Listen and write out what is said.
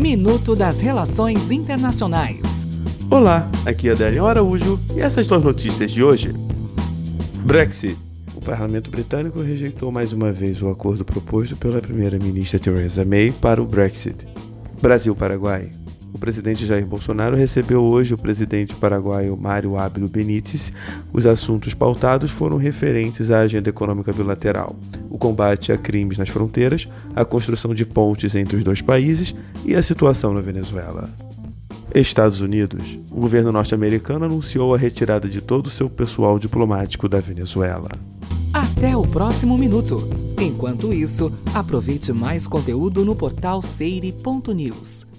Minuto das Relações Internacionais. Olá, aqui é Adélio Araújo e essas são as notícias de hoje. Brexit. O parlamento britânico rejeitou mais uma vez o acordo proposto pela primeira-ministra Theresa May para o Brexit. Brasil-Paraguai. O presidente Jair Bolsonaro recebeu hoje o presidente paraguaio Mário Ábilo Benítez. Os assuntos pautados foram referentes à agenda econômica bilateral, o combate a crimes nas fronteiras, a construção de pontes entre os dois países e a situação na Venezuela. Estados Unidos. O governo norte-americano anunciou a retirada de todo o seu pessoal diplomático da Venezuela. Até o próximo minuto. Enquanto isso, aproveite mais conteúdo no portal seire.news.